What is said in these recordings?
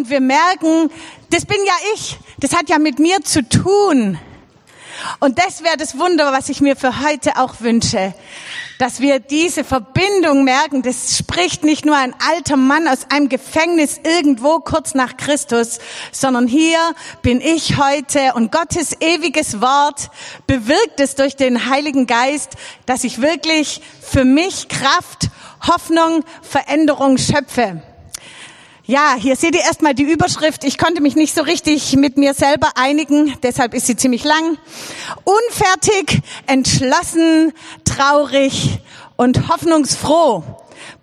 Und wir merken, das bin ja ich. Das hat ja mit mir zu tun. Und das wäre das Wunder, was ich mir für heute auch wünsche. Dass wir diese Verbindung merken, das spricht nicht nur ein alter Mann aus einem Gefängnis irgendwo kurz nach Christus, sondern hier bin ich heute und Gottes ewiges Wort bewirkt es durch den Heiligen Geist, dass ich wirklich für mich Kraft, Hoffnung, Veränderung schöpfe. Ja, hier seht ihr erstmal die Überschrift. Ich konnte mich nicht so richtig mit mir selber einigen, deshalb ist sie ziemlich lang. Unfertig, entschlossen, traurig und hoffnungsfroh.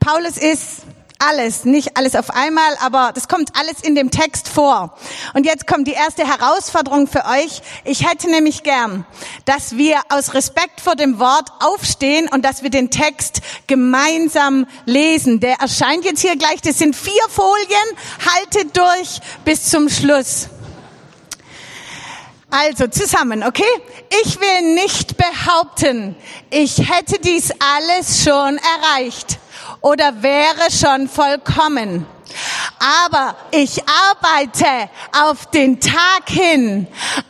Paulus ist alles, nicht alles auf einmal, aber das kommt alles in dem Text vor. Und jetzt kommt die erste Herausforderung für euch. Ich hätte nämlich gern, dass wir aus Respekt vor dem Wort aufstehen und dass wir den Text gemeinsam lesen. Der erscheint jetzt hier gleich. Das sind vier Folien. Haltet durch bis zum Schluss. Also zusammen, okay? Ich will nicht behaupten, ich hätte dies alles schon erreicht oder wäre schon vollkommen. Aber ich arbeite auf den Tag hin,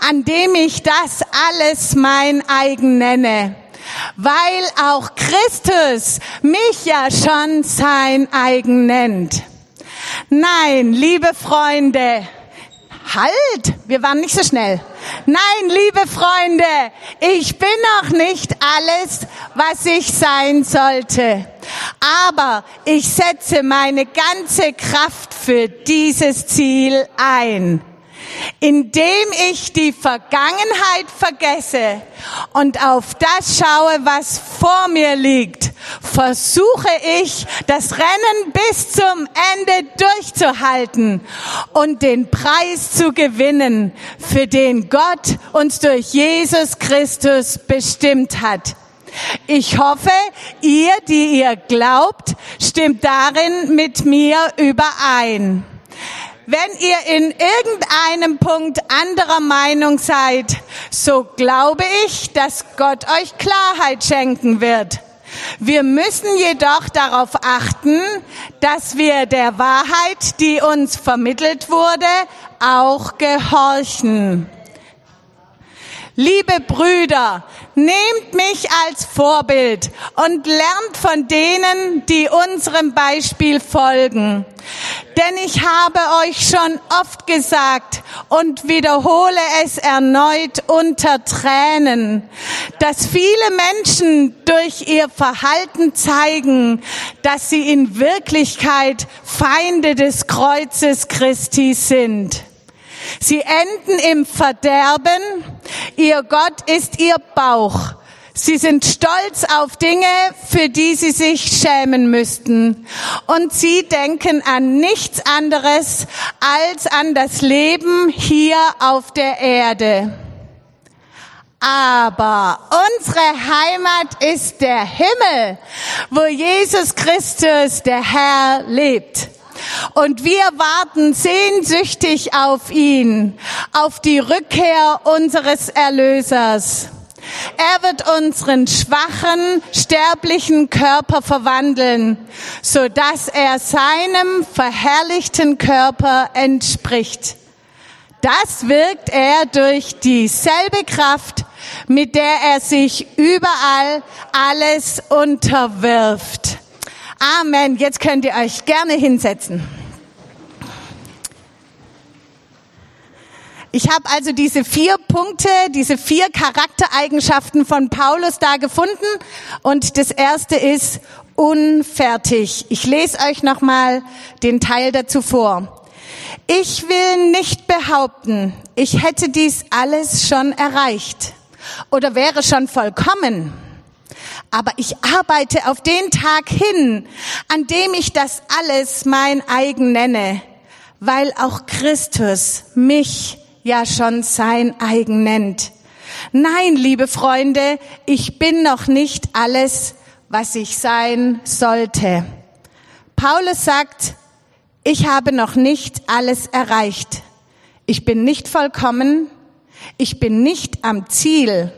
an dem ich das alles mein eigen nenne, weil auch Christus mich ja schon sein eigen nennt. Nein, liebe Freunde, halt, wir waren nicht so schnell. Nein, liebe Freunde, ich bin noch nicht alles, was ich sein sollte. Aber ich setze meine ganze Kraft für dieses Ziel ein indem ich die Vergangenheit vergesse und auf das schaue, was vor mir liegt, versuche ich, das Rennen bis zum Ende durchzuhalten und den Preis zu gewinnen, für den Gott uns durch Jesus Christus bestimmt hat. Ich hoffe, ihr, die ihr glaubt, stimmt darin mit mir überein. Wenn ihr in irgendeinem Punkt anderer Meinung seid, so glaube ich, dass Gott euch Klarheit schenken wird. Wir müssen jedoch darauf achten, dass wir der Wahrheit, die uns vermittelt wurde, auch gehorchen. Liebe Brüder, nehmt mich als Vorbild und lernt von denen, die unserem Beispiel folgen. Denn ich habe euch schon oft gesagt und wiederhole es erneut unter Tränen, dass viele Menschen durch ihr Verhalten zeigen, dass sie in Wirklichkeit Feinde des Kreuzes Christi sind. Sie enden im Verderben. Ihr Gott ist ihr Bauch. Sie sind stolz auf Dinge, für die sie sich schämen müssten. Und sie denken an nichts anderes als an das Leben hier auf der Erde. Aber unsere Heimat ist der Himmel, wo Jesus Christus, der Herr, lebt. Und wir warten sehnsüchtig auf ihn, auf die Rückkehr unseres Erlösers. Er wird unseren schwachen, sterblichen Körper verwandeln, so dass er seinem verherrlichten Körper entspricht. Das wirkt er durch dieselbe Kraft, mit der er sich überall alles unterwirft. Amen. Jetzt könnt ihr euch gerne hinsetzen. Ich habe also diese vier Punkte, diese vier Charaktereigenschaften von Paulus da gefunden und das erste ist unfertig. Ich lese euch nochmal den Teil dazu vor. Ich will nicht behaupten, ich hätte dies alles schon erreicht oder wäre schon vollkommen aber ich arbeite auf den Tag hin, an dem ich das alles mein eigen nenne, weil auch Christus mich ja schon sein eigen nennt. Nein, liebe Freunde, ich bin noch nicht alles, was ich sein sollte. Paulus sagt, ich habe noch nicht alles erreicht. Ich bin nicht vollkommen. Ich bin nicht am Ziel.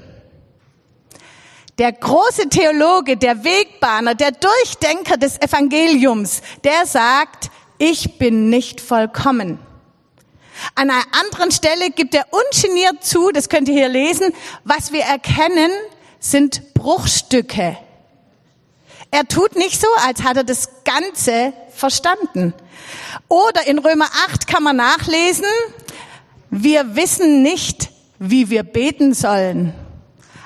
Der große Theologe, der Wegbahner, der Durchdenker des Evangeliums, der sagt, ich bin nicht vollkommen. An einer anderen Stelle gibt er ungeniert zu, das könnt ihr hier lesen, was wir erkennen, sind Bruchstücke. Er tut nicht so, als hat er das Ganze verstanden. Oder in Römer 8 kann man nachlesen, wir wissen nicht, wie wir beten sollen.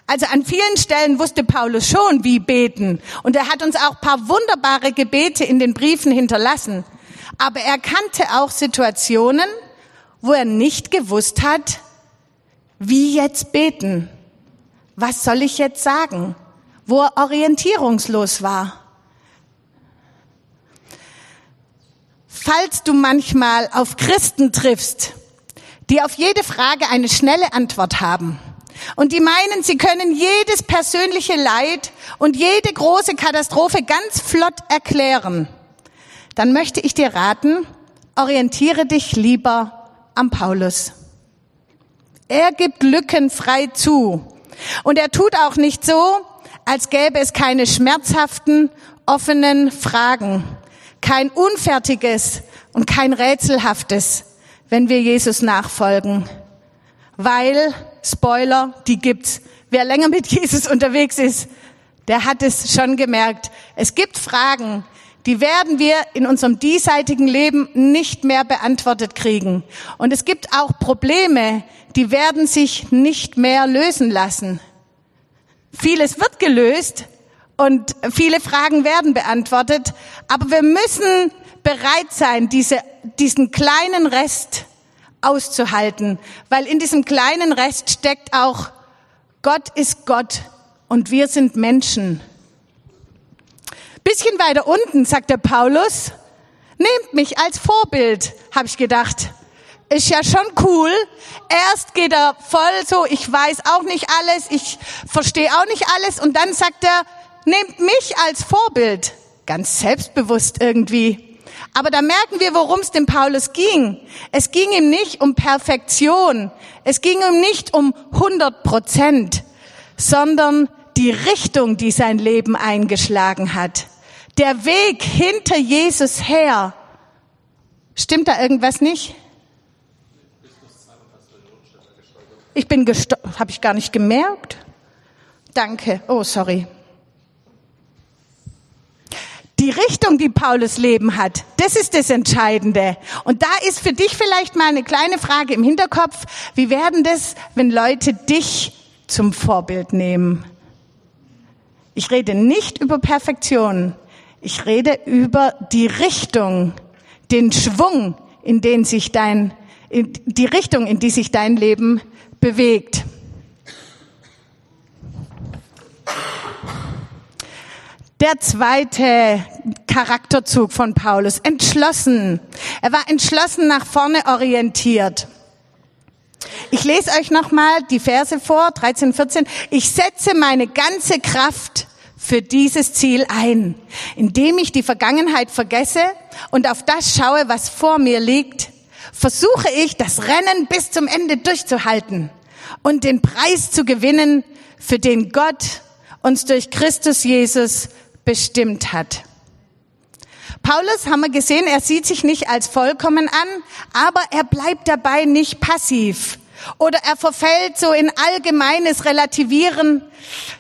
Also an vielen Stellen wusste Paulus schon, wie beten. Und er hat uns auch paar wunderbare Gebete in den Briefen hinterlassen. Aber er kannte auch Situationen, wo er nicht gewusst hat, wie jetzt beten. Was soll ich jetzt sagen? Wo er orientierungslos war. Falls du manchmal auf Christen triffst, die auf jede Frage eine schnelle Antwort haben, und die meinen, sie können jedes persönliche Leid und jede große Katastrophe ganz flott erklären, dann möchte ich dir raten, orientiere dich lieber am Paulus. Er gibt Lücken frei zu. Und er tut auch nicht so, als gäbe es keine schmerzhaften, offenen Fragen, kein unfertiges und kein rätselhaftes, wenn wir Jesus nachfolgen. Weil Spoiler, die gibt's. Wer länger mit Jesus unterwegs ist, der hat es schon gemerkt. Es gibt Fragen, die werden wir in unserem diesseitigen Leben nicht mehr beantwortet kriegen. Und es gibt auch Probleme, die werden sich nicht mehr lösen lassen. Vieles wird gelöst und viele Fragen werden beantwortet, aber wir müssen bereit sein, diese, diesen kleinen Rest auszuhalten, weil in diesem kleinen Rest steckt auch, Gott ist Gott und wir sind Menschen. Bisschen weiter unten sagt der Paulus, nehmt mich als Vorbild, habe ich gedacht. Ist ja schon cool. Erst geht er voll so, ich weiß auch nicht alles, ich verstehe auch nicht alles und dann sagt er, nehmt mich als Vorbild. Ganz selbstbewusst irgendwie. Aber da merken wir, worum es dem Paulus ging. Es ging ihm nicht um Perfektion. Es ging ihm nicht um 100 Prozent, sondern die Richtung, die sein Leben eingeschlagen hat. Der Weg hinter Jesus her. Stimmt da irgendwas nicht? Ich bin gestorben. Habe ich gar nicht gemerkt. Danke. Oh, sorry. Die Richtung, die Paulus Leben hat, das ist das Entscheidende. Und da ist für dich vielleicht mal eine kleine Frage im Hinterkopf. Wie werden das, wenn Leute dich zum Vorbild nehmen? Ich rede nicht über Perfektion. Ich rede über die Richtung, den Schwung, in den sich dein, in die Richtung, in die sich dein Leben bewegt. Der zweite Charakterzug von Paulus, entschlossen. Er war entschlossen nach vorne orientiert. Ich lese euch nochmal die Verse vor, 13, 14. Ich setze meine ganze Kraft für dieses Ziel ein, indem ich die Vergangenheit vergesse und auf das schaue, was vor mir liegt, versuche ich, das Rennen bis zum Ende durchzuhalten und den Preis zu gewinnen, für den Gott uns durch Christus Jesus bestimmt hat. Paulus haben wir gesehen, er sieht sich nicht als vollkommen an, aber er bleibt dabei nicht passiv. Oder er verfällt so in allgemeines Relativieren,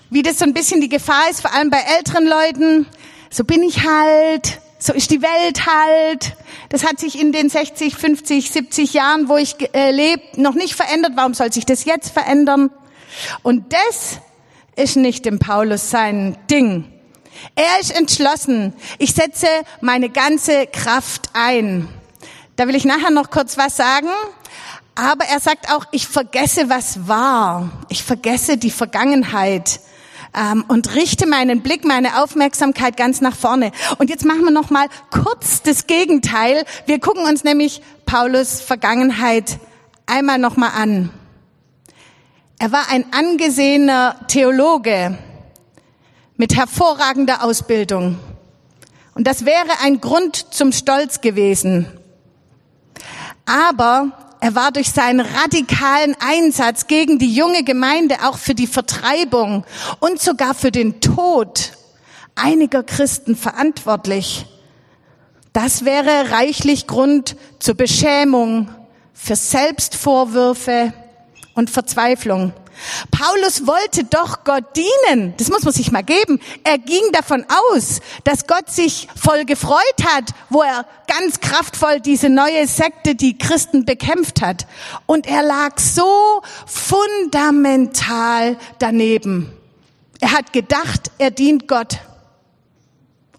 wie das so ein bisschen die Gefahr ist, vor allem bei älteren Leuten. So bin ich halt, so ist die Welt halt. Das hat sich in den 60, 50, 70 Jahren, wo ich äh, lebe, noch nicht verändert. Warum soll sich das jetzt verändern? Und das ist nicht dem Paulus sein Ding. Er ist entschlossen. Ich setze meine ganze Kraft ein. Da will ich nachher noch kurz was sagen. Aber er sagt auch, ich vergesse, was war. Ich vergesse die Vergangenheit ähm, und richte meinen Blick, meine Aufmerksamkeit ganz nach vorne. Und jetzt machen wir noch mal kurz das Gegenteil. Wir gucken uns nämlich Paulus Vergangenheit einmal noch mal an. Er war ein angesehener Theologe mit hervorragender Ausbildung. Und das wäre ein Grund zum Stolz gewesen. Aber er war durch seinen radikalen Einsatz gegen die junge Gemeinde auch für die Vertreibung und sogar für den Tod einiger Christen verantwortlich. Das wäre reichlich Grund zur Beschämung, für Selbstvorwürfe und Verzweiflung. Paulus wollte doch Gott dienen. Das muss man sich mal geben. Er ging davon aus, dass Gott sich voll gefreut hat, wo er ganz kraftvoll diese neue Sekte, die Christen bekämpft hat. Und er lag so fundamental daneben. Er hat gedacht, er dient Gott.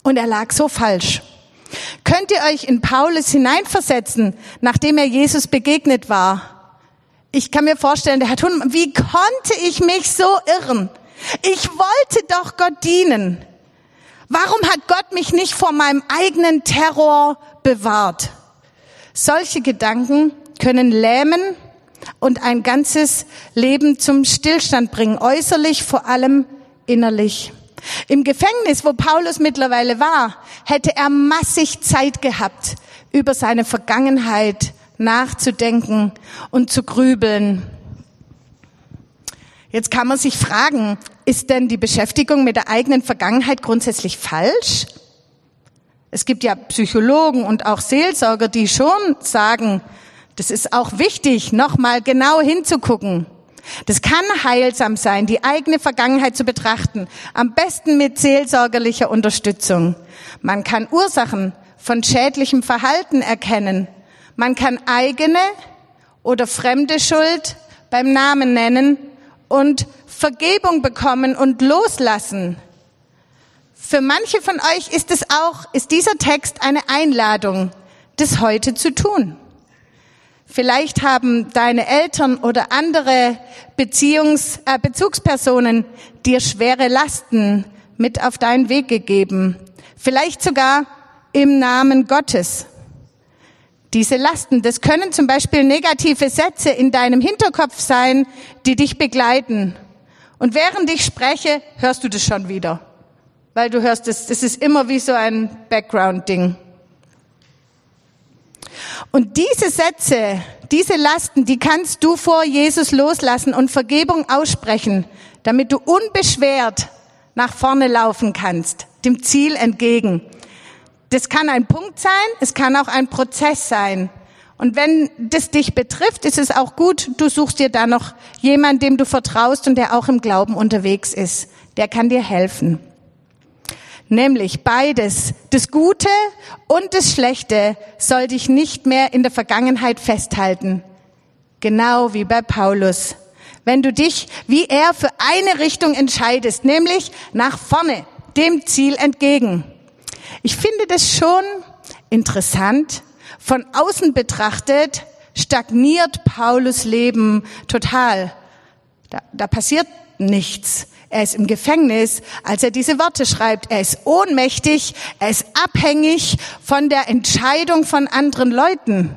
Und er lag so falsch. Könnt ihr euch in Paulus hineinversetzen, nachdem er Jesus begegnet war? Ich kann mir vorstellen, der Herr Thun, wie konnte ich mich so irren? Ich wollte doch Gott dienen. Warum hat Gott mich nicht vor meinem eigenen Terror bewahrt? Solche Gedanken können lähmen und ein ganzes Leben zum Stillstand bringen, äußerlich, vor allem innerlich. Im Gefängnis, wo Paulus mittlerweile war, hätte er massig Zeit gehabt, über seine Vergangenheit nachzudenken und zu grübeln. Jetzt kann man sich fragen, ist denn die Beschäftigung mit der eigenen Vergangenheit grundsätzlich falsch? Es gibt ja Psychologen und auch Seelsorger, die schon sagen, das ist auch wichtig, nochmal genau hinzugucken. Das kann heilsam sein, die eigene Vergangenheit zu betrachten, am besten mit seelsorgerlicher Unterstützung. Man kann Ursachen von schädlichem Verhalten erkennen man kann eigene oder fremde Schuld beim Namen nennen und Vergebung bekommen und loslassen. Für manche von euch ist es auch, ist dieser Text eine Einladung, das heute zu tun. Vielleicht haben deine Eltern oder andere Beziehungs, äh, Bezugspersonen dir schwere Lasten mit auf deinen Weg gegeben. Vielleicht sogar im Namen Gottes diese Lasten. Das können zum Beispiel negative Sätze in deinem Hinterkopf sein, die dich begleiten. Und während ich spreche, hörst du das schon wieder. Weil du hörst es, das ist immer wie so ein Background-Ding. Und diese Sätze, diese Lasten, die kannst du vor Jesus loslassen und Vergebung aussprechen, damit du unbeschwert nach vorne laufen kannst, dem Ziel entgegen. Das kann ein Punkt sein, es kann auch ein Prozess sein. Und wenn das dich betrifft, ist es auch gut, du suchst dir da noch jemanden, dem du vertraust und der auch im Glauben unterwegs ist. Der kann dir helfen. Nämlich beides, das Gute und das Schlechte, soll dich nicht mehr in der Vergangenheit festhalten. Genau wie bei Paulus. Wenn du dich wie er für eine Richtung entscheidest, nämlich nach vorne, dem Ziel entgegen. Ich finde das schon interessant. Von außen betrachtet stagniert Paulus Leben total. Da, da passiert nichts. Er ist im Gefängnis, als er diese Worte schreibt. Er ist ohnmächtig, er ist abhängig von der Entscheidung von anderen Leuten.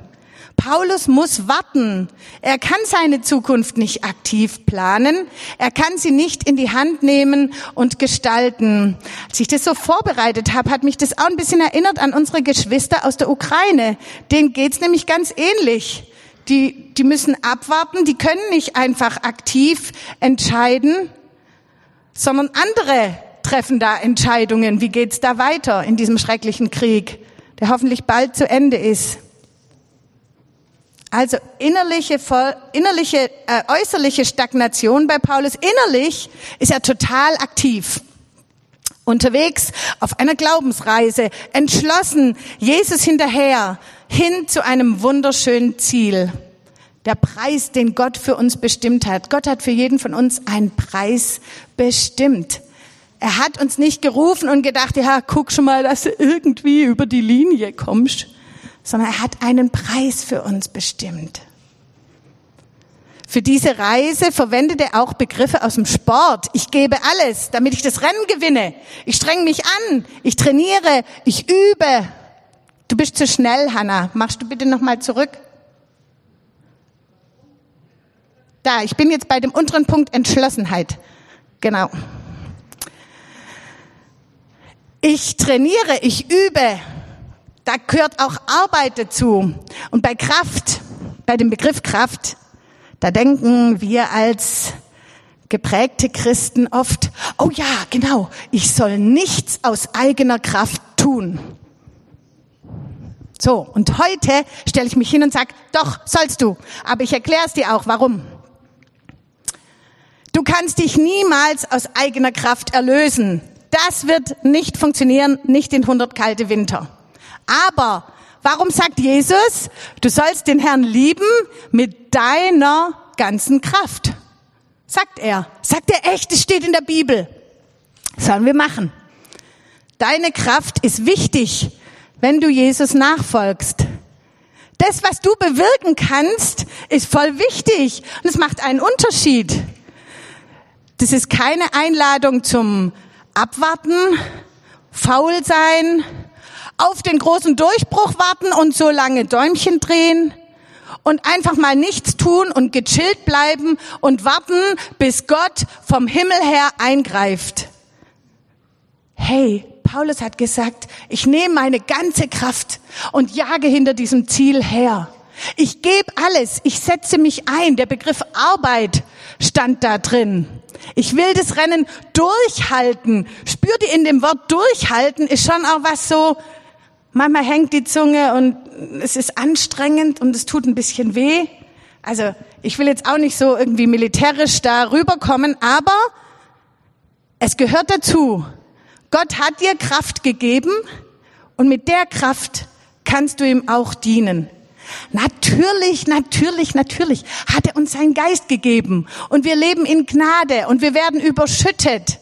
Paulus muss warten. Er kann seine Zukunft nicht aktiv planen. Er kann sie nicht in die Hand nehmen und gestalten. Als ich das so vorbereitet habe, hat mich das auch ein bisschen erinnert an unsere Geschwister aus der Ukraine. Denen geht's nämlich ganz ähnlich. Die, die müssen abwarten, die können nicht einfach aktiv entscheiden, sondern andere treffen da Entscheidungen. Wie geht's da weiter in diesem schrecklichen Krieg, der hoffentlich bald zu Ende ist? Also innerliche, innerliche äh, äußerliche Stagnation bei Paulus. Innerlich ist er total aktiv. Unterwegs auf einer Glaubensreise, entschlossen, Jesus hinterher, hin zu einem wunderschönen Ziel. Der Preis, den Gott für uns bestimmt hat. Gott hat für jeden von uns einen Preis bestimmt. Er hat uns nicht gerufen und gedacht, ja, guck schon mal, dass du irgendwie über die Linie kommst sondern er hat einen Preis für uns bestimmt. Für diese Reise verwendet er auch Begriffe aus dem Sport. Ich gebe alles, damit ich das Rennen gewinne. Ich streng mich an, ich trainiere, ich übe. Du bist zu schnell, Hanna. Machst du bitte nochmal zurück? Da, ich bin jetzt bei dem unteren Punkt Entschlossenheit. Genau. Ich trainiere, ich übe, da gehört auch Arbeit dazu. Und bei Kraft, bei dem Begriff Kraft, da denken wir als geprägte Christen oft, oh ja, genau, ich soll nichts aus eigener Kraft tun. So, und heute stelle ich mich hin und sage, doch, sollst du. Aber ich erkläre es dir auch, warum. Du kannst dich niemals aus eigener Kraft erlösen. Das wird nicht funktionieren, nicht in 100 kalte Winter. Aber warum sagt Jesus, du sollst den Herrn lieben mit deiner ganzen Kraft? Sagt er. Sagt er echt, es steht in der Bibel. Sollen wir machen. Deine Kraft ist wichtig, wenn du Jesus nachfolgst. Das, was du bewirken kannst, ist voll wichtig und es macht einen Unterschied. Das ist keine Einladung zum Abwarten, faul sein, auf den großen Durchbruch warten und so lange Däumchen drehen und einfach mal nichts tun und gechillt bleiben und warten, bis Gott vom Himmel her eingreift. Hey, Paulus hat gesagt, ich nehme meine ganze Kraft und jage hinter diesem Ziel her. Ich gebe alles, ich setze mich ein. Der Begriff Arbeit stand da drin. Ich will das Rennen durchhalten. Spürt ihr in dem Wort durchhalten ist schon auch was so, manchmal hängt die Zunge und es ist anstrengend und es tut ein bisschen weh. Also ich will jetzt auch nicht so irgendwie militärisch da rüberkommen, aber es gehört dazu. Gott hat dir Kraft gegeben und mit der Kraft kannst du ihm auch dienen. Natürlich, natürlich, natürlich hat er uns seinen Geist gegeben und wir leben in Gnade und wir werden überschüttet.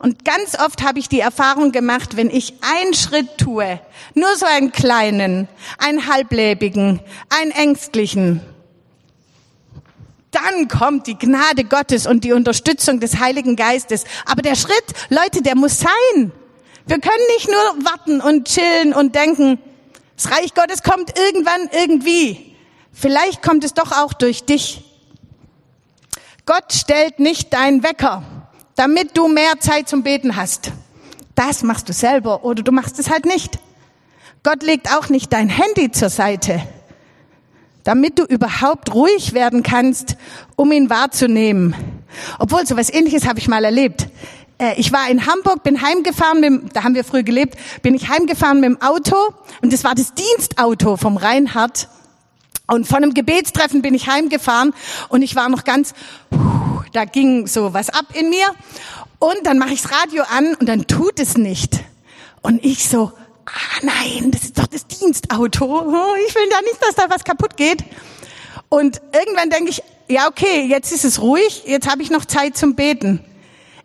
Und ganz oft habe ich die Erfahrung gemacht, wenn ich einen Schritt tue, nur so einen kleinen, einen halblebigen, einen ängstlichen, dann kommt die Gnade Gottes und die Unterstützung des Heiligen Geistes. Aber der Schritt, Leute, der muss sein. Wir können nicht nur warten und chillen und denken, das Reich Gottes kommt irgendwann irgendwie. Vielleicht kommt es doch auch durch dich. Gott stellt nicht deinen Wecker, damit du mehr Zeit zum Beten hast. Das machst du selber oder du machst es halt nicht. Gott legt auch nicht dein Handy zur Seite damit du überhaupt ruhig werden kannst, um ihn wahrzunehmen. Obwohl, so was ähnliches habe ich mal erlebt. Äh, ich war in Hamburg, bin heimgefahren, mit, da haben wir früh gelebt, bin ich heimgefahren mit dem Auto und das war das Dienstauto vom Reinhard. Und von einem Gebetstreffen bin ich heimgefahren und ich war noch ganz, da ging so was ab in mir. Und dann mache ich das Radio an und dann tut es nicht. Und ich so, ah nein, das ist doch das Dienstauto. Oh, ich will da nicht, dass da was kaputt geht. Und irgendwann denke ich, ja okay, jetzt ist es ruhig, jetzt habe ich noch Zeit zum Beten.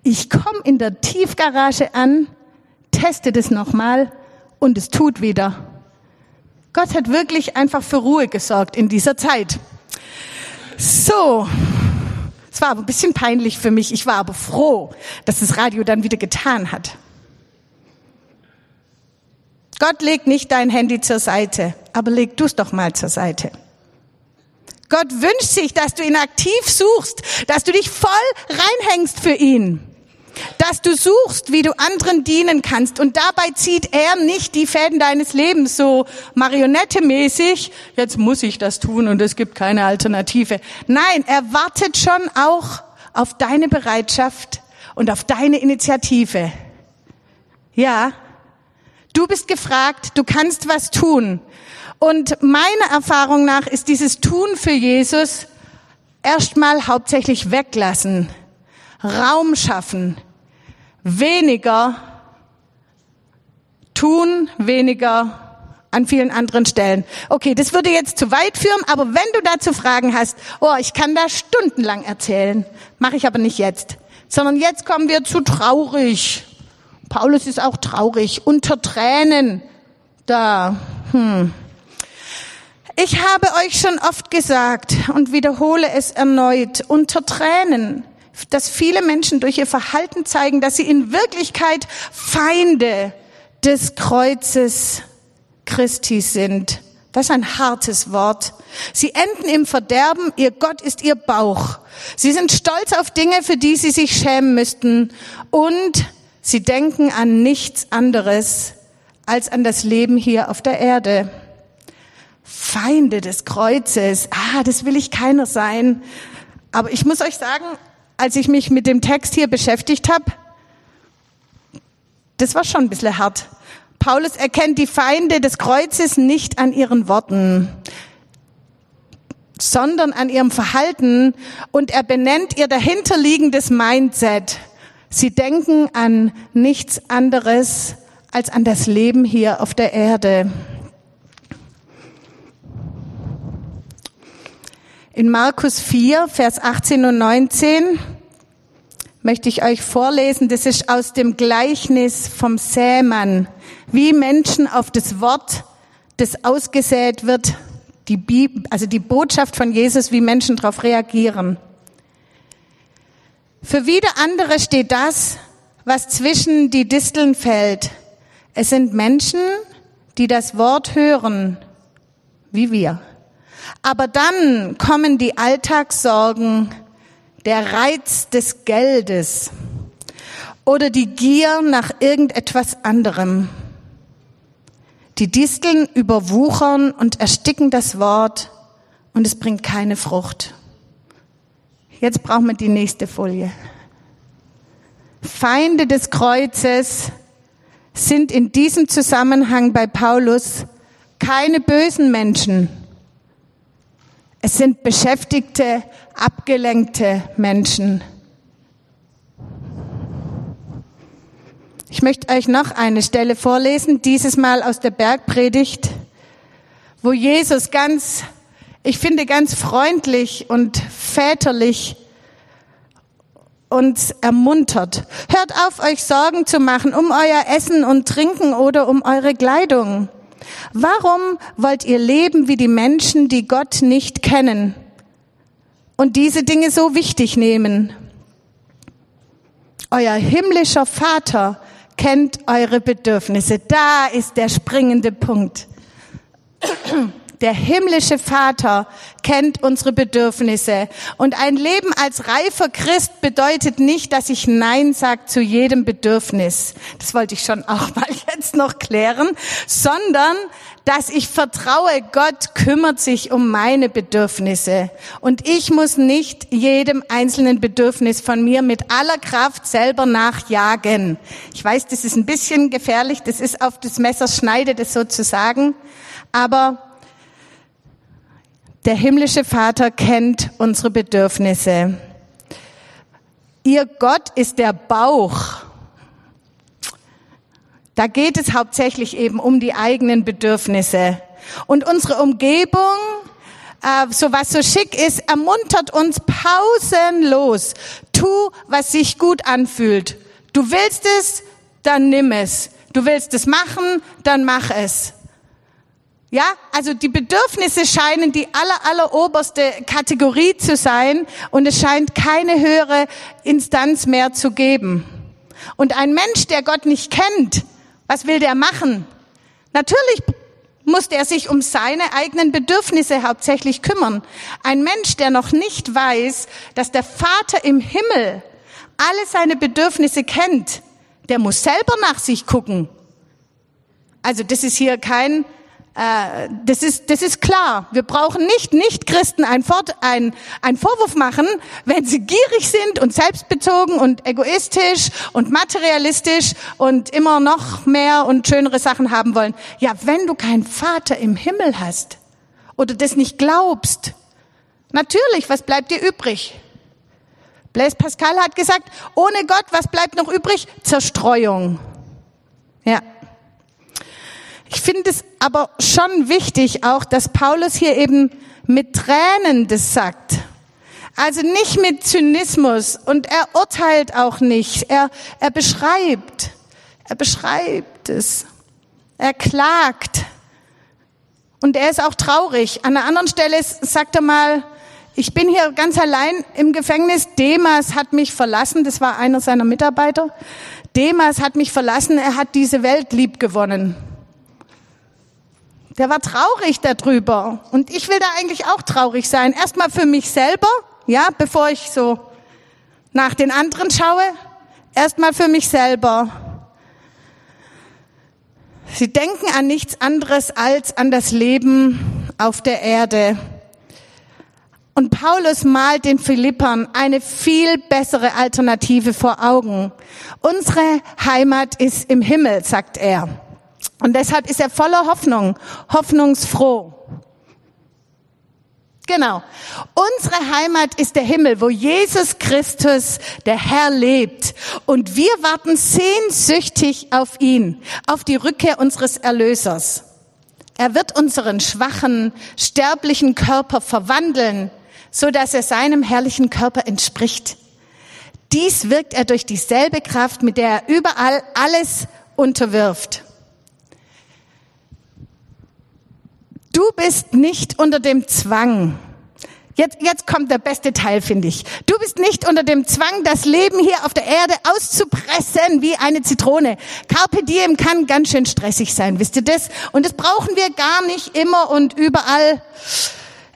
Ich komme in der Tiefgarage an, teste das nochmal und es tut wieder. Gott hat wirklich einfach für Ruhe gesorgt in dieser Zeit. So, es war aber ein bisschen peinlich für mich. Ich war aber froh, dass das Radio dann wieder getan hat. Gott legt nicht dein Handy zur Seite, aber leg du es doch mal zur Seite. Gott wünscht sich, dass du ihn aktiv suchst, dass du dich voll reinhängst für ihn, dass du suchst, wie du anderen dienen kannst. Und dabei zieht er nicht die Fäden deines Lebens so marionettemäßig, jetzt muss ich das tun und es gibt keine Alternative. Nein, er wartet schon auch auf deine Bereitschaft und auf deine Initiative. Ja, Du bist gefragt, du kannst was tun. Und meiner Erfahrung nach ist dieses Tun für Jesus erstmal hauptsächlich weglassen, Raum schaffen, weniger tun, weniger an vielen anderen Stellen. Okay, das würde jetzt zu weit führen, aber wenn du dazu Fragen hast, oh, ich kann da stundenlang erzählen, mache ich aber nicht jetzt, sondern jetzt kommen wir zu traurig. Paulus ist auch traurig, unter Tränen da. Hm. Ich habe euch schon oft gesagt und wiederhole es erneut, unter Tränen, dass viele Menschen durch ihr Verhalten zeigen, dass sie in Wirklichkeit Feinde des Kreuzes Christi sind. Das ist ein hartes Wort. Sie enden im Verderben, ihr Gott ist ihr Bauch. Sie sind stolz auf Dinge, für die sie sich schämen müssten und Sie denken an nichts anderes als an das Leben hier auf der Erde. Feinde des Kreuzes, ah, das will ich keiner sein. Aber ich muss euch sagen, als ich mich mit dem Text hier beschäftigt habe, das war schon ein bisschen hart. Paulus erkennt die Feinde des Kreuzes nicht an ihren Worten, sondern an ihrem Verhalten und er benennt ihr dahinterliegendes Mindset. Sie denken an nichts anderes als an das Leben hier auf der Erde. In Markus 4, Vers 18 und 19 möchte ich euch vorlesen. Das ist aus dem Gleichnis vom Sämann, wie Menschen auf das Wort, das ausgesät wird, die Bibel, also die Botschaft von Jesus, wie Menschen darauf reagieren. Für wieder andere steht das, was zwischen die Disteln fällt. Es sind Menschen, die das Wort hören, wie wir. Aber dann kommen die Alltagssorgen, der Reiz des Geldes oder die Gier nach irgendetwas anderem. Die Disteln überwuchern und ersticken das Wort und es bringt keine Frucht. Jetzt brauchen wir die nächste Folie. Feinde des Kreuzes sind in diesem Zusammenhang bei Paulus keine bösen Menschen, es sind beschäftigte, abgelenkte Menschen. Ich möchte euch noch eine Stelle vorlesen, dieses Mal aus der Bergpredigt, wo Jesus ganz, ich finde ganz freundlich und väterlich uns ermuntert. Hört auf, euch Sorgen zu machen um euer Essen und Trinken oder um eure Kleidung. Warum wollt ihr leben wie die Menschen, die Gott nicht kennen und diese Dinge so wichtig nehmen? Euer himmlischer Vater kennt eure Bedürfnisse. Da ist der springende Punkt. Der himmlische Vater kennt unsere Bedürfnisse. Und ein Leben als reifer Christ bedeutet nicht, dass ich Nein sage zu jedem Bedürfnis. Das wollte ich schon auch mal jetzt noch klären, sondern dass ich vertraue, Gott kümmert sich um meine Bedürfnisse. Und ich muss nicht jedem einzelnen Bedürfnis von mir mit aller Kraft selber nachjagen. Ich weiß, das ist ein bisschen gefährlich, das ist auf des Messers Schneide, das sozusagen. Aber der himmlische Vater kennt unsere Bedürfnisse. Ihr Gott ist der Bauch. Da geht es hauptsächlich eben um die eigenen Bedürfnisse. Und unsere Umgebung, äh, so was so schick ist, ermuntert uns pausenlos. Tu, was sich gut anfühlt. Du willst es, dann nimm es. Du willst es machen, dann mach es. Ja, also die Bedürfnisse scheinen die aller, aller oberste Kategorie zu sein und es scheint keine höhere Instanz mehr zu geben. Und ein Mensch, der Gott nicht kennt, was will der machen? Natürlich muss er sich um seine eigenen Bedürfnisse hauptsächlich kümmern. Ein Mensch, der noch nicht weiß, dass der Vater im Himmel alle seine Bedürfnisse kennt, der muss selber nach sich gucken. Also das ist hier kein äh, das ist, das ist klar. Wir brauchen nicht Nicht-Christen einen, ein, ein Vorwurf machen, wenn sie gierig sind und selbstbezogen und egoistisch und materialistisch und immer noch mehr und schönere Sachen haben wollen. Ja, wenn du keinen Vater im Himmel hast oder das nicht glaubst, natürlich, was bleibt dir übrig? Blaise Pascal hat gesagt, ohne Gott, was bleibt noch übrig? Zerstreuung. Ja. Ich finde es aber schon wichtig auch, dass Paulus hier eben mit Tränen das sagt. Also nicht mit Zynismus und er urteilt auch nicht. Er, er beschreibt, er beschreibt es. Er klagt. Und er ist auch traurig. An einer anderen Stelle sagt er mal, ich bin hier ganz allein im Gefängnis. Demas hat mich verlassen. Das war einer seiner Mitarbeiter. Demas hat mich verlassen. Er hat diese Welt lieb gewonnen. Der war traurig darüber. Und ich will da eigentlich auch traurig sein. Erstmal für mich selber, ja, bevor ich so nach den anderen schaue. Erstmal für mich selber. Sie denken an nichts anderes als an das Leben auf der Erde. Und Paulus malt den Philippern eine viel bessere Alternative vor Augen. Unsere Heimat ist im Himmel, sagt er. Und deshalb ist er voller Hoffnung, hoffnungsfroh. Genau. Unsere Heimat ist der Himmel, wo Jesus Christus, der Herr, lebt. Und wir warten sehnsüchtig auf ihn, auf die Rückkehr unseres Erlösers. Er wird unseren schwachen, sterblichen Körper verwandeln, so dass er seinem herrlichen Körper entspricht. Dies wirkt er durch dieselbe Kraft, mit der er überall alles unterwirft. Du bist nicht unter dem Zwang. Jetzt, jetzt kommt der beste Teil, finde ich. Du bist nicht unter dem Zwang, das Leben hier auf der Erde auszupressen wie eine Zitrone. Carpe diem kann ganz schön stressig sein, wisst ihr das? Und das brauchen wir gar nicht immer und überall.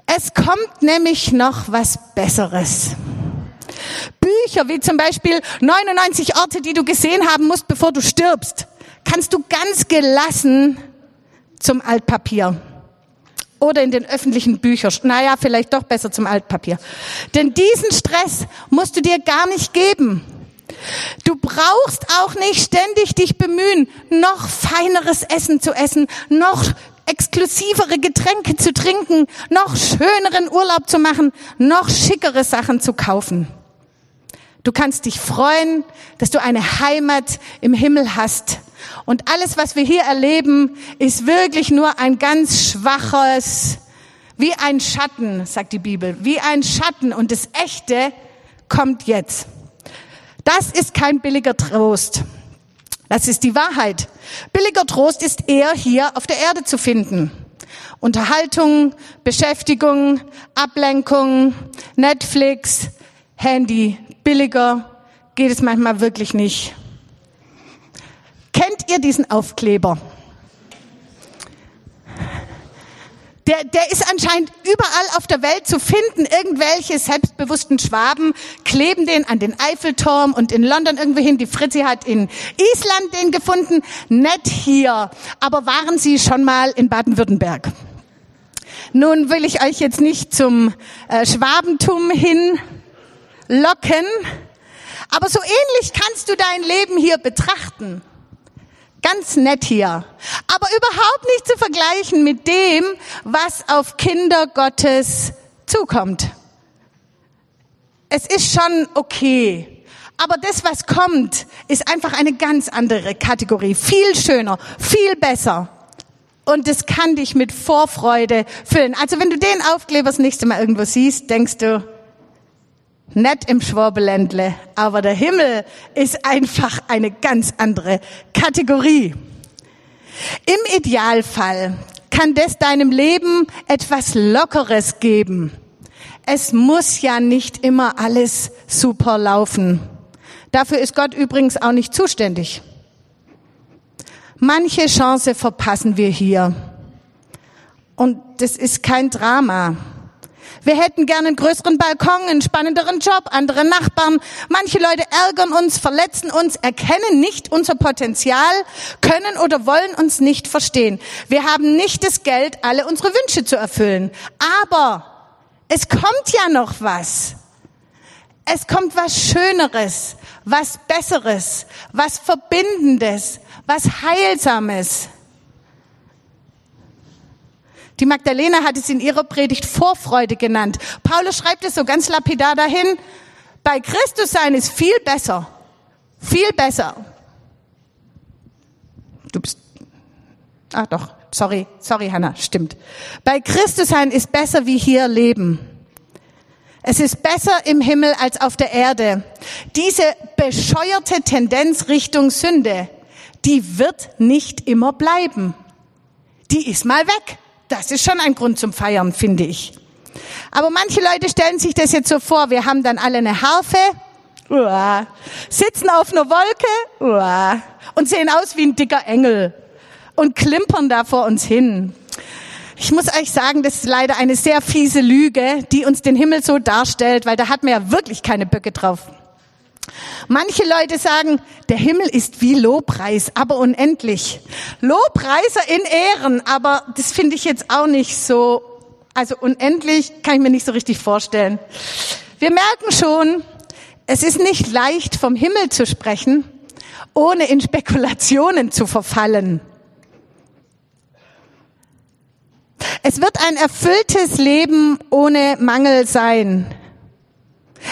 Es kommt nämlich noch was Besseres. Bücher wie zum Beispiel 99 Orte, die du gesehen haben musst, bevor du stirbst, kannst du ganz gelassen zum Altpapier oder in den öffentlichen Büchern. Naja, vielleicht doch besser zum Altpapier. Denn diesen Stress musst du dir gar nicht geben. Du brauchst auch nicht ständig dich bemühen, noch feineres Essen zu essen, noch exklusivere Getränke zu trinken, noch schöneren Urlaub zu machen, noch schickere Sachen zu kaufen. Du kannst dich freuen, dass du eine Heimat im Himmel hast und alles, was wir hier erleben, ist wirklich nur ein ganz schwaches, wie ein Schatten, sagt die Bibel, wie ein Schatten. Und das Echte kommt jetzt. Das ist kein billiger Trost. Das ist die Wahrheit. Billiger Trost ist eher hier auf der Erde zu finden. Unterhaltung, Beschäftigung, Ablenkung, Netflix, Handy. Billiger geht es manchmal wirklich nicht. Kennt ihr diesen Aufkleber? Der, der ist anscheinend überall auf der Welt zu finden. Irgendwelche selbstbewussten Schwaben kleben den an den Eiffelturm und in London irgendwie hin. Die Fritzi hat in Island den gefunden. Nett hier. Aber waren Sie schon mal in Baden-Württemberg? Nun will ich euch jetzt nicht zum äh, Schwabentum hin locken. Aber so ähnlich kannst du dein Leben hier betrachten. Ganz nett hier. Aber überhaupt nicht zu vergleichen mit dem, was auf Kinder Gottes zukommt. Es ist schon okay. Aber das, was kommt, ist einfach eine ganz andere Kategorie. Viel schöner, viel besser. Und das kann dich mit Vorfreude füllen. Also wenn du den Aufkleber das nächste Mal irgendwo siehst, denkst du, nett im Schwabeländle, aber der Himmel ist einfach eine ganz andere Kategorie. Im Idealfall kann das deinem Leben etwas Lockeres geben. Es muss ja nicht immer alles super laufen. Dafür ist Gott übrigens auch nicht zuständig. Manche Chance verpassen wir hier. Und das ist kein Drama. Wir hätten gerne einen größeren Balkon, einen spannenderen Job, andere Nachbarn. Manche Leute ärgern uns, verletzen uns, erkennen nicht unser Potenzial, können oder wollen uns nicht verstehen. Wir haben nicht das Geld, alle unsere Wünsche zu erfüllen. Aber es kommt ja noch was. Es kommt was Schöneres, was Besseres, was Verbindendes, was Heilsames. Die Magdalena hat es in ihrer Predigt Vorfreude genannt. Paulus schreibt es so ganz lapidar dahin. Bei Christus sein ist viel besser. Viel besser. Du bist, ah doch, sorry, sorry Hannah, stimmt. Bei Christus sein ist besser wie hier leben. Es ist besser im Himmel als auf der Erde. Diese bescheuerte Tendenz Richtung Sünde, die wird nicht immer bleiben. Die ist mal weg. Das ist schon ein Grund zum Feiern, finde ich. Aber manche Leute stellen sich das jetzt so vor, wir haben dann alle eine Harfe, uah, sitzen auf einer Wolke uah, und sehen aus wie ein dicker Engel und klimpern da vor uns hin. Ich muss euch sagen, das ist leider eine sehr fiese Lüge, die uns den Himmel so darstellt, weil da hat man ja wirklich keine Böcke drauf. Manche Leute sagen, der Himmel ist wie Lobpreis, aber unendlich. Lobpreiser in Ehren, aber das finde ich jetzt auch nicht so, also unendlich kann ich mir nicht so richtig vorstellen. Wir merken schon, es ist nicht leicht vom Himmel zu sprechen, ohne in Spekulationen zu verfallen. Es wird ein erfülltes Leben ohne Mangel sein.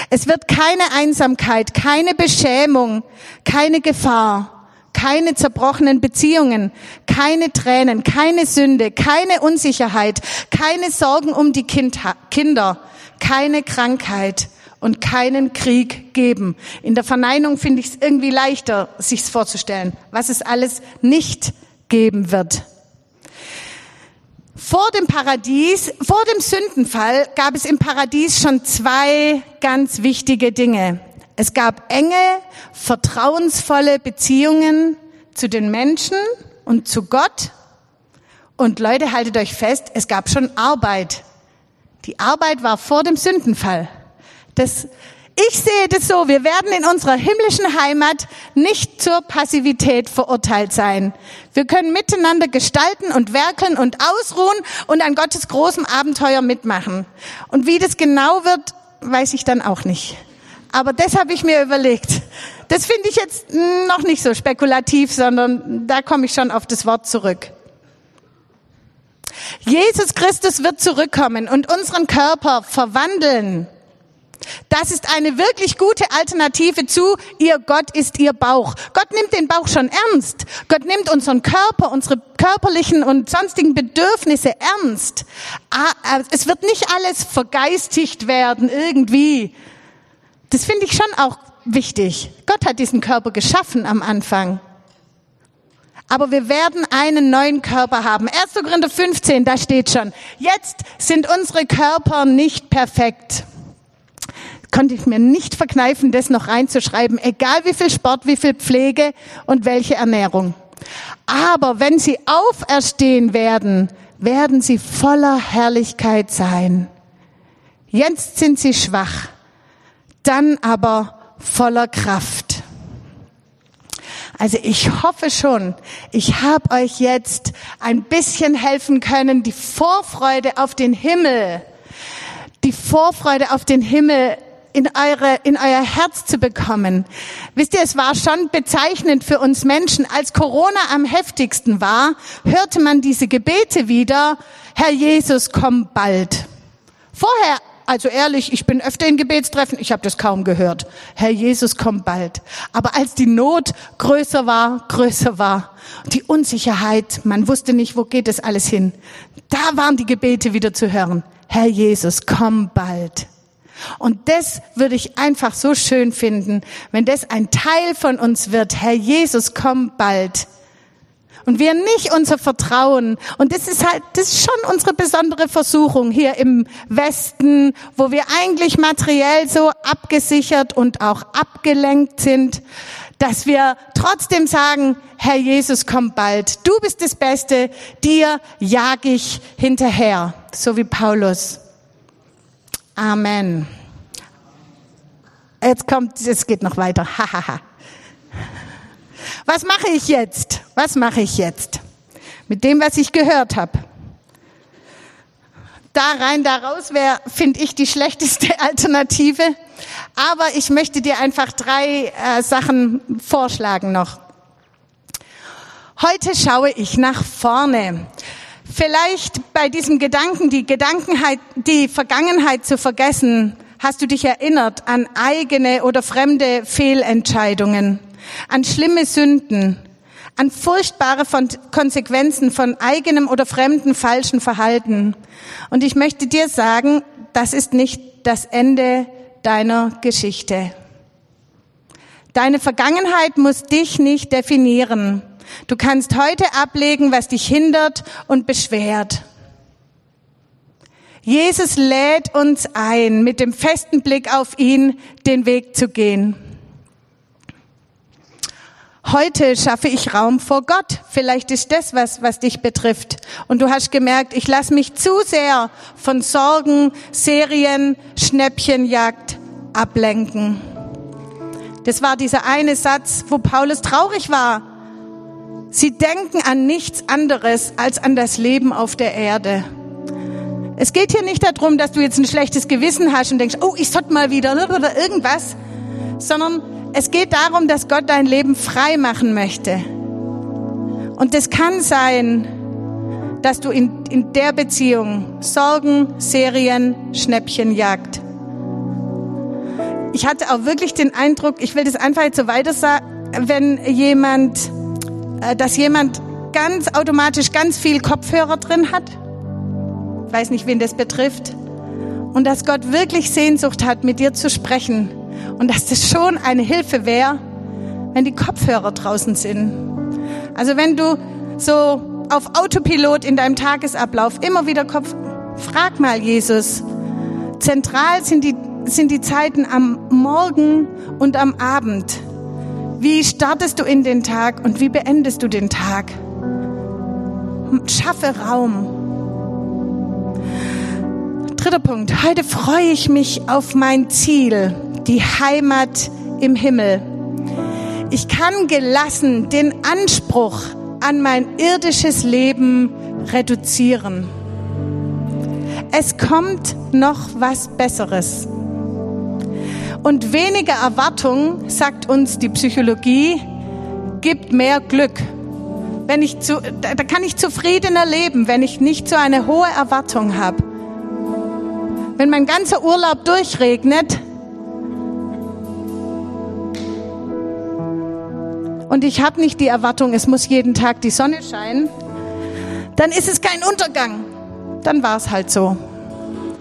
Es wird keine Einsamkeit, keine Beschämung, keine Gefahr, keine zerbrochenen Beziehungen, keine Tränen, keine Sünde, keine Unsicherheit, keine Sorgen um die Kinder, keine Krankheit und keinen Krieg geben. In der Verneinung finde ich es irgendwie leichter, sich's vorzustellen, was es alles nicht geben wird. Vor dem Paradies, vor dem Sündenfall gab es im Paradies schon zwei ganz wichtige Dinge. Es gab enge, vertrauensvolle Beziehungen zu den Menschen und zu Gott. Und Leute, haltet euch fest, es gab schon Arbeit. Die Arbeit war vor dem Sündenfall. Das ich sehe das so, wir werden in unserer himmlischen Heimat nicht zur Passivität verurteilt sein. Wir können miteinander gestalten und werkeln und ausruhen und an Gottes großem Abenteuer mitmachen. Und wie das genau wird, weiß ich dann auch nicht. Aber das habe ich mir überlegt. Das finde ich jetzt noch nicht so spekulativ, sondern da komme ich schon auf das Wort zurück. Jesus Christus wird zurückkommen und unseren Körper verwandeln das ist eine wirklich gute Alternative zu ihr Gott ist ihr Bauch. Gott nimmt den Bauch schon ernst. Gott nimmt unseren Körper, unsere körperlichen und sonstigen Bedürfnisse ernst. Ah, äh, es wird nicht alles vergeistigt werden irgendwie. Das finde ich schon auch wichtig. Gott hat diesen Körper geschaffen am Anfang. Aber wir werden einen neuen Körper haben. 1. Korinther 15, da steht schon, jetzt sind unsere Körper nicht perfekt konnte ich mir nicht verkneifen, das noch reinzuschreiben, egal wie viel Sport, wie viel Pflege und welche Ernährung. Aber wenn sie auferstehen werden, werden sie voller Herrlichkeit sein. Jetzt sind sie schwach, dann aber voller Kraft. Also ich hoffe schon, ich habe euch jetzt ein bisschen helfen können, die Vorfreude auf den Himmel, die Vorfreude auf den Himmel in, eure, in euer Herz zu bekommen. Wisst ihr, es war schon bezeichnend für uns Menschen. Als Corona am heftigsten war, hörte man diese Gebete wieder, Herr Jesus, komm bald. Vorher also ehrlich, ich bin öfter in Gebetstreffen, ich habe das kaum gehört. Herr Jesus, komm bald. Aber als die Not größer war, größer war, die Unsicherheit, man wusste nicht, wo geht es alles hin, da waren die Gebete wieder zu hören. Herr Jesus, komm bald. Und das würde ich einfach so schön finden, wenn das ein Teil von uns wird. Herr Jesus, komm bald. Und wir nicht unser Vertrauen. Und das ist halt, das ist schon unsere besondere Versuchung hier im Westen, wo wir eigentlich materiell so abgesichert und auch abgelenkt sind, dass wir trotzdem sagen, Herr Jesus, komm bald. Du bist das Beste. Dir jag ich hinterher. So wie Paulus. Amen. Jetzt kommt, es geht noch weiter. Hahaha. was mache ich jetzt? Was mache ich jetzt? Mit dem, was ich gehört habe. Da rein, da raus wäre, finde ich, die schlechteste Alternative. Aber ich möchte dir einfach drei äh, Sachen vorschlagen noch. Heute schaue ich nach vorne. Vielleicht bei diesem Gedanken, die Gedankenheit, die Vergangenheit zu vergessen, hast du dich erinnert an eigene oder fremde Fehlentscheidungen, an schlimme Sünden, an furchtbare Konsequenzen von eigenem oder fremden falschen Verhalten. Und ich möchte dir sagen, das ist nicht das Ende deiner Geschichte. Deine Vergangenheit muss dich nicht definieren. Du kannst heute ablegen, was dich hindert und beschwert. Jesus lädt uns ein, mit dem festen Blick auf ihn den Weg zu gehen. Heute schaffe ich Raum vor Gott. Vielleicht ist das was, was dich betrifft. Und du hast gemerkt, ich lasse mich zu sehr von Sorgen, Serien, Schnäppchenjagd ablenken. Das war dieser eine Satz, wo Paulus traurig war, Sie denken an nichts anderes als an das Leben auf der Erde. Es geht hier nicht darum, dass du jetzt ein schlechtes Gewissen hast und denkst, oh, ich sollte mal wieder oder irgendwas, sondern es geht darum, dass Gott dein Leben frei machen möchte. Und das kann sein, dass du in, in der Beziehung Sorgen, Serien, Schnäppchen jagt. Ich hatte auch wirklich den Eindruck, ich will das einfach jetzt so weiter sagen, wenn jemand, dass jemand ganz automatisch ganz viel Kopfhörer drin hat. Ich weiß nicht, wen das betrifft. Und dass Gott wirklich Sehnsucht hat, mit dir zu sprechen. Und dass das schon eine Hilfe wäre, wenn die Kopfhörer draußen sind. Also wenn du so auf Autopilot in deinem Tagesablauf immer wieder Kopf, frag mal Jesus. Zentral sind die, sind die Zeiten am Morgen und am Abend. Wie startest du in den Tag und wie beendest du den Tag? Schaffe Raum. Dritter Punkt. Heute freue ich mich auf mein Ziel, die Heimat im Himmel. Ich kann gelassen den Anspruch an mein irdisches Leben reduzieren. Es kommt noch was Besseres. Und weniger Erwartung, sagt uns die Psychologie, gibt mehr Glück. Wenn ich zu, da kann ich zufriedener leben, wenn ich nicht so eine hohe Erwartung habe. Wenn mein ganzer Urlaub durchregnet und ich habe nicht die Erwartung, es muss jeden Tag die Sonne scheinen, dann ist es kein Untergang. Dann war es halt so.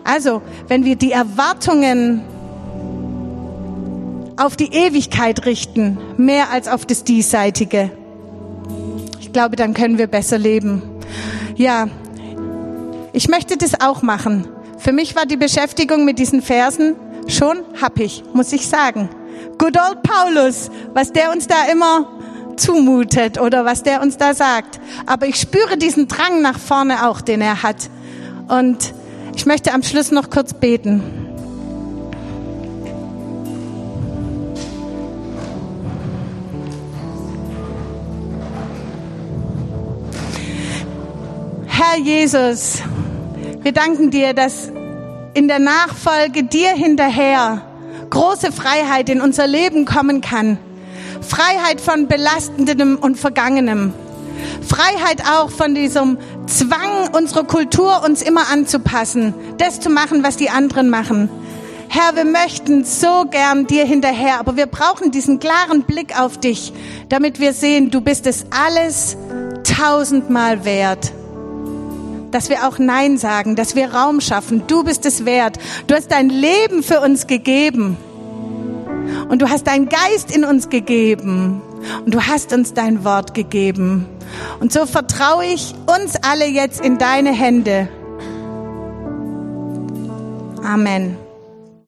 Also, wenn wir die Erwartungen auf die Ewigkeit richten, mehr als auf das Diesseitige, ich glaube, dann können wir besser leben. Ja, ich möchte das auch machen. Für mich war die Beschäftigung mit diesen Versen schon happig, muss ich sagen. Good old Paulus, was der uns da immer zumutet oder was der uns da sagt. Aber ich spüre diesen Drang nach vorne auch, den er hat. Und ich möchte am Schluss noch kurz beten. Jesus, wir danken dir, dass in der Nachfolge dir hinterher große Freiheit in unser Leben kommen kann. Freiheit von belastendem und vergangenem. Freiheit auch von diesem Zwang unserer Kultur, uns immer anzupassen, das zu machen, was die anderen machen. Herr, wir möchten so gern dir hinterher, aber wir brauchen diesen klaren Blick auf dich, damit wir sehen, du bist es alles tausendmal wert. Dass wir auch Nein sagen, dass wir Raum schaffen. Du bist es wert. Du hast dein Leben für uns gegeben. Und du hast deinen Geist in uns gegeben. Und du hast uns dein Wort gegeben. Und so vertraue ich uns alle jetzt in deine Hände. Amen.